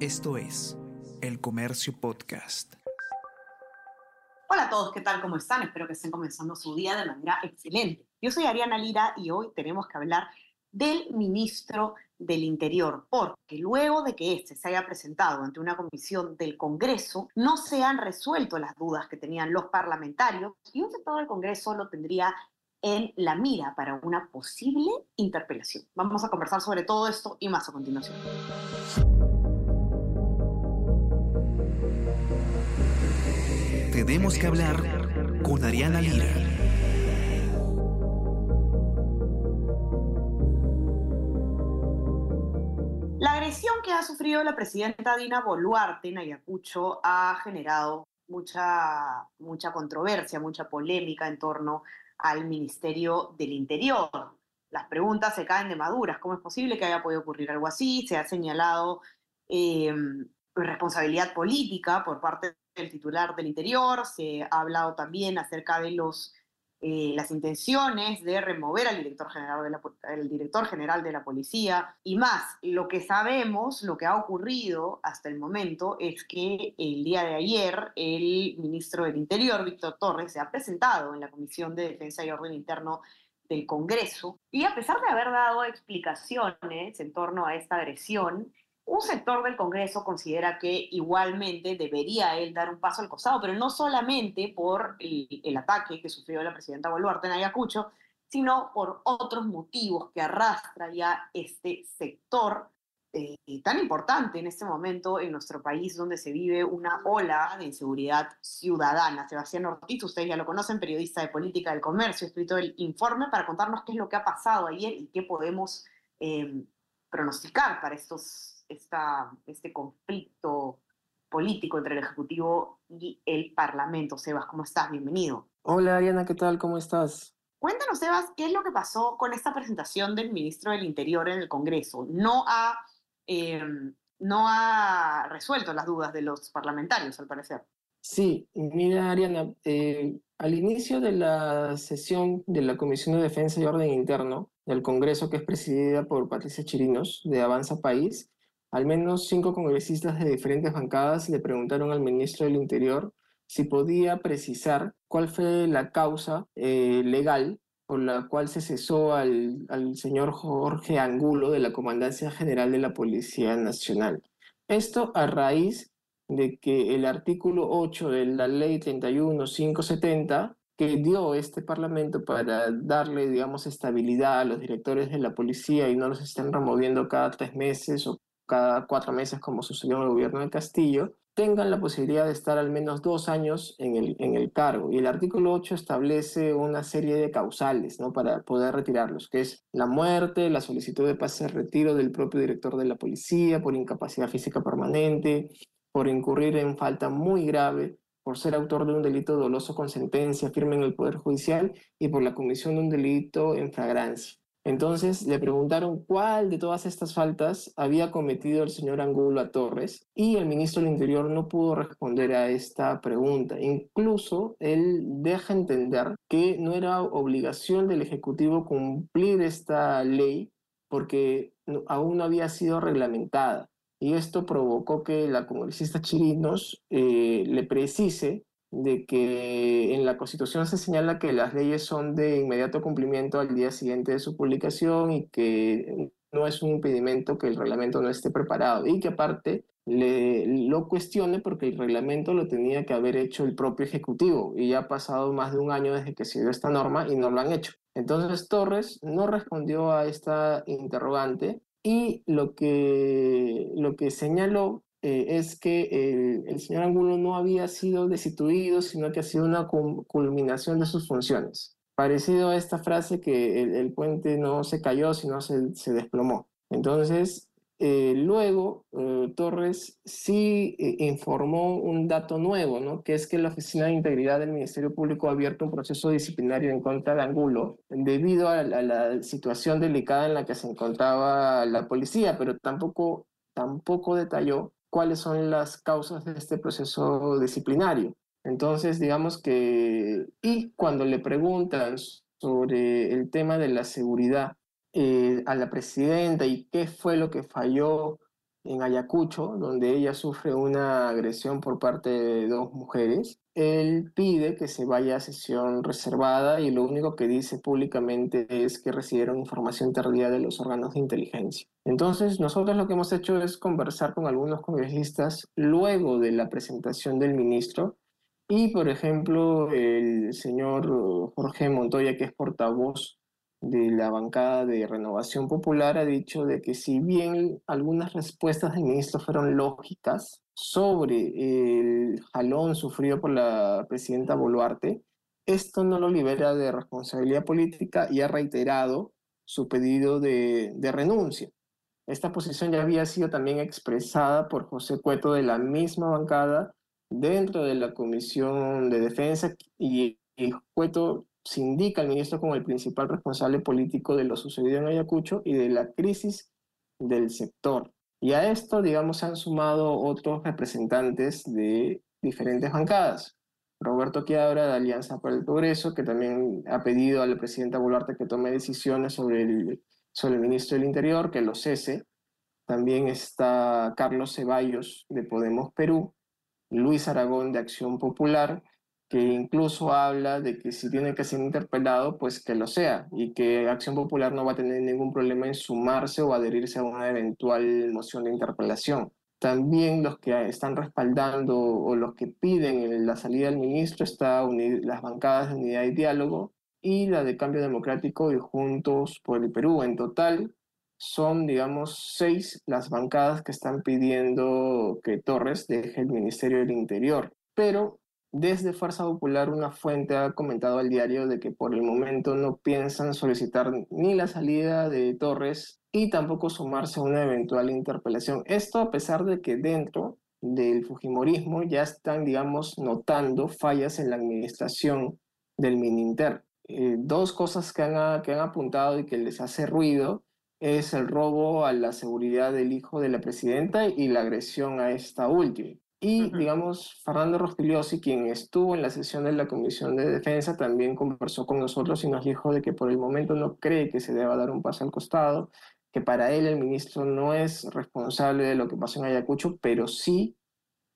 Esto es El Comercio Podcast. Hola a todos, ¿qué tal? ¿Cómo están? Espero que estén comenzando su día de manera excelente. Yo soy Ariana Lira y hoy tenemos que hablar del ministro del Interior, porque luego de que este se haya presentado ante una comisión del Congreso, no se han resuelto las dudas que tenían los parlamentarios y un sector del Congreso lo tendría en la mira para una posible interpelación. Vamos a conversar sobre todo esto y más a continuación. Tenemos que hablar con Ariana Lira. La agresión que ha sufrido la presidenta Dina Boluarte en Ayacucho ha generado mucha, mucha controversia, mucha polémica en torno al Ministerio del Interior. Las preguntas se caen de maduras. ¿Cómo es posible que haya podido ocurrir algo así? Se ha señalado eh, responsabilidad política por parte el titular del Interior, se ha hablado también acerca de los, eh, las intenciones de remover al director, general de la, director general de la policía y más. Lo que sabemos, lo que ha ocurrido hasta el momento es que el día de ayer el ministro del Interior, Víctor Torres, se ha presentado en la Comisión de Defensa y Orden Interno del Congreso y a pesar de haber dado explicaciones en torno a esta agresión, un sector del Congreso considera que igualmente debería él dar un paso al costado, pero no solamente por el, ataque que sufrió la presidenta Boluarte en Ayacucho, sino por otros motivos que arrastra ya este sector eh, tan importante en este momento en nuestro país, donde se vive una ola de inseguridad ciudadana. Sebastián Ortiz, ustedes ya lo conocen, periodista de política del comercio, escrito el informe para contarnos qué es lo que ha pasado ayer y qué podemos eh, pronosticar para estos esta, este conflicto político entre el Ejecutivo y el Parlamento. Sebas, ¿cómo estás? Bienvenido. Hola Ariana, ¿qué tal? ¿Cómo estás? Cuéntanos, Sebas, ¿qué es lo que pasó con esta presentación del ministro del Interior en el Congreso? No ha, em, no ha resuelto las dudas de los parlamentarios, al parecer. Sí, mira Ariana, eh, al inicio de la sesión de la Comisión de Defensa y Orden Interno del Congreso, que es presidida por Patricia Chirinos, de Avanza País, al menos cinco congresistas de diferentes bancadas le preguntaron al ministro del Interior si podía precisar cuál fue la causa eh, legal por la cual se cesó al, al, señor Jorge Angulo de la Comandancia General de la Policía Nacional. Esto a raíz de que el artículo 8 de la ley 31570 que dio este Parlamento para darle, digamos, estabilidad a los directores de la policía y no los estén removiendo cada tres meses o cada cuatro meses, como sucedió en el gobierno de Castillo, tengan la posibilidad de estar al menos dos años en el, en el cargo. Y el artículo 8 establece una serie de causales ¿no? para poder retirarlos, que es la muerte, la solicitud de pase de retiro del propio director de la policía por incapacidad física permanente, por incurrir en falta muy grave, por ser autor de un delito doloso con sentencia firme en el Poder Judicial y por la comisión de un delito en flagrancia. Entonces le preguntaron cuál de todas estas faltas había cometido el señor Angulo a Torres y el ministro del Interior no pudo responder a esta pregunta. Incluso él deja entender que no era obligación del Ejecutivo cumplir esta ley porque aún no había sido reglamentada. Y esto provocó que la congresista Chirinos eh, le precise de que en la Constitución se señala que las leyes son de inmediato cumplimiento al día siguiente de su publicación y que no es un impedimento que el reglamento no esté preparado y que aparte le, lo cuestione porque el reglamento lo tenía que haber hecho el propio Ejecutivo y ya ha pasado más de un año desde que se dio esta norma y no lo han hecho. Entonces Torres no respondió a esta interrogante y lo que, lo que señaló eh, es que el, señor Angulo no había sido destituido, sino que ha sido una culminación de sus funciones. Parecido a esta frase que el, puente no se cayó, sino se, se desplomó. Entonces, eh, luego, eh, Torres sí informó un dato nuevo, ¿no? que es que la Oficina de Integridad del Ministerio Público ha abierto un proceso disciplinario en contra de Angulo debido a la, a la situación delicada en la que se encontraba la policía, pero tampoco, tampoco detalló cuáles son las causas de este proceso disciplinario. Entonces, digamos que, y cuando le preguntan sobre el tema de la seguridad eh, a la presidenta y qué fue lo que falló en Ayacucho, donde ella sufre una agresión por parte de dos mujeres. Él pide que se vaya a sesión reservada y lo único que dice públicamente es que recibieron información tardía de los órganos de inteligencia. Entonces, nosotros lo que hemos hecho es conversar con algunos congresistas luego de la presentación del ministro y, por ejemplo, el señor Jorge Montoya, que es portavoz de la bancada de Renovación Popular ha dicho de que si bien algunas respuestas del ministro fueron lógicas sobre el jalón sufrido por la presidenta Boluarte, esto no lo libera de responsabilidad política y ha reiterado su pedido de, de renuncia. Esta posición ya había sido también expresada por José Cueto de la misma bancada dentro de la Comisión de Defensa y, y Cueto se indica al ministro como el principal responsable político de lo sucedido en Ayacucho y de la crisis del sector. Y a esto, digamos, se han sumado otros representantes de diferentes bancadas. Roberto Quiabra de Alianza para el Progreso, que también ha pedido a la presidenta Boluarte que tome decisiones sobre el, sobre el ministro del Interior, que lo cese. También está Carlos Ceballos de Podemos Perú, Luis Aragón de Acción Popular, que incluso habla de que si tiene que ser interpelado, pues que lo sea, y que Acción Popular no va a tener ningún problema en sumarse o adherirse a una eventual moción de interpelación. También los que están respaldando o los que piden la salida del ministro está las bancadas de unidad y diálogo y la de Cambio Democrático y Juntos por el Perú. En total son, digamos, seis las bancadas que están pidiendo que Torres deje el Ministerio del Interior. Pero desde Fuerza Popular, una fuente ha comentado al diario de que por el momento no piensan solicitar ni la salida de Torres y tampoco sumarse a una eventual interpelación. Esto a pesar de que dentro del Fujimorismo ya están, digamos, notando fallas en la administración del Mininter. Eh, dos cosas que han, que han apuntado y que les hace ruido es el robo a la seguridad del hijo de la presidenta y la agresión a esta última. Y, digamos, Fernando Rospigliosi, quien estuvo en la sesión de la Comisión de Defensa, también conversó con nosotros y nos dijo de que por el momento no cree que se deba dar un paso al costado, que para él el ministro no es responsable de lo que pasó en Ayacucho, pero sí,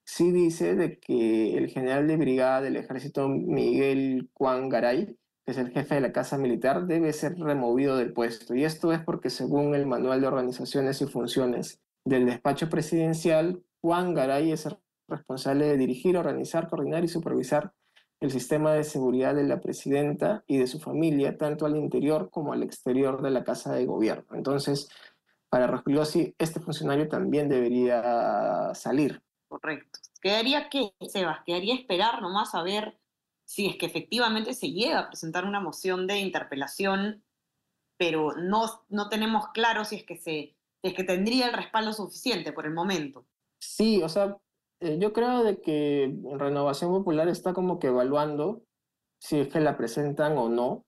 sí dice de que el general de brigada del ejército Miguel Juan Garay, que es el jefe de la Casa Militar, debe ser removido del puesto. Y esto es porque según el Manual de Organizaciones y Funciones del despacho presidencial, Juan Garay es el responsable de dirigir, organizar, coordinar y supervisar el sistema de seguridad de la presidenta y de su familia, tanto al interior como al exterior de la Casa de Gobierno. Entonces, para Rospigliosi, este funcionario también debería salir. Correcto. Quedaría que, Sebas, quedaría esperar nomás a ver si es que efectivamente se llega a presentar una moción de interpelación, pero no, no tenemos claro si es que se si es que tendría el respaldo suficiente por el momento. Sí, o sea, eh, yo creo de que Renovación Popular está como que evaluando si es que la presentan o no,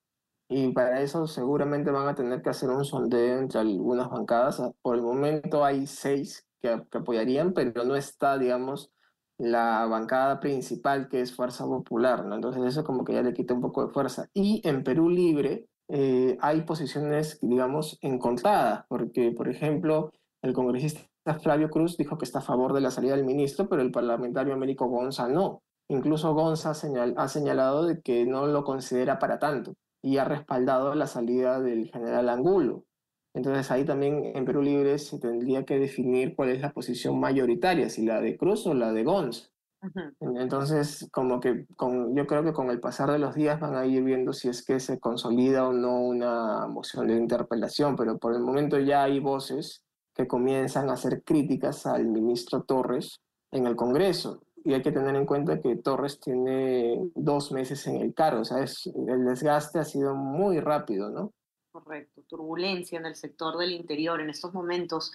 y para eso seguramente van a tener que hacer un sondeo entre algunas bancadas. Ah, por el momento hay seis que, que apoyarían, pero no está, digamos, la bancada principal que es Fuerza Popular, ¿no? Entonces eso como que ya le quita un poco de fuerza. Y en Perú Libre eh, hay posiciones, digamos, encontradas, porque, por ejemplo, el congresista Flavio Cruz dijo que está a favor de la salida del ministro, pero el parlamentario Américo Gonza no. Incluso Gonza ha señalado de que no lo considera para tanto y ha respaldado la salida del general Angulo. Entonces ahí también en Perú Libre se tendría que definir cuál es la posición mayoritaria, si la de Cruz o la de Gonza. Entonces, como que con, yo creo que con el pasar de los días van a ir viendo si es que se consolida o no una moción de interpelación, pero por el momento ya hay voces que comienzan a hacer críticas al ministro Torres en el Congreso. Y hay que tener en cuenta que Torres tiene dos meses en el cargo, o sea, el desgaste ha sido muy rápido, ¿no? Correcto, turbulencia en el sector del interior en estos momentos.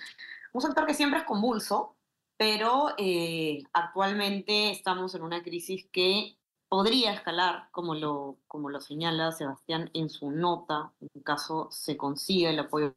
Un sector que siempre es convulso, pero eh, actualmente estamos en una crisis que podría escalar, como lo, como lo señala Sebastián en su nota, en caso se consiga el apoyo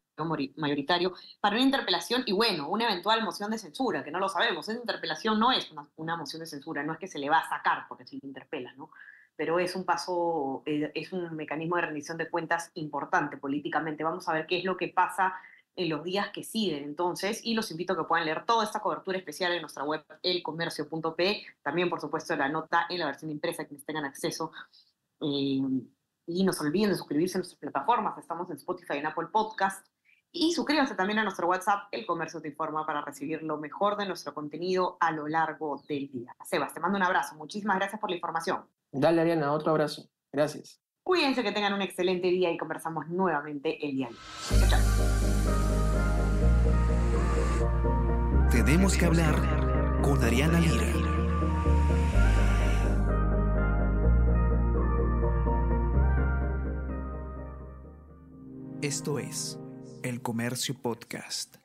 mayoritario, para una interpelación y bueno, una eventual moción de censura, que no lo sabemos. Esa interpelación no es una, una moción de censura, no es que se le va a sacar porque se le interpela, ¿no? Pero es un paso, eh, es un mecanismo de rendición de cuentas importante políticamente. Vamos a ver qué es lo que pasa en los días que siguen. Entonces, y los invito a que puedan leer toda esta cobertura especial en nuestra web elcomercio.p, también por supuesto la nota en la versión impresa, quienes tengan acceso. Eh, y no se olviden de suscribirse a nuestras plataformas, estamos en Spotify en Apple Podcast. Y suscríbanse también a nuestro WhatsApp, El Comercio Te Informa, para recibir lo mejor de nuestro contenido a lo largo del día. Sebas, te mando un abrazo. Muchísimas gracias por la información. Dale, Ariana, otro abrazo. Gracias. Cuídense que tengan un excelente día y conversamos nuevamente el día de Chao, Tenemos que hablar con Ariana Lira. Esto es El Comercio Podcast.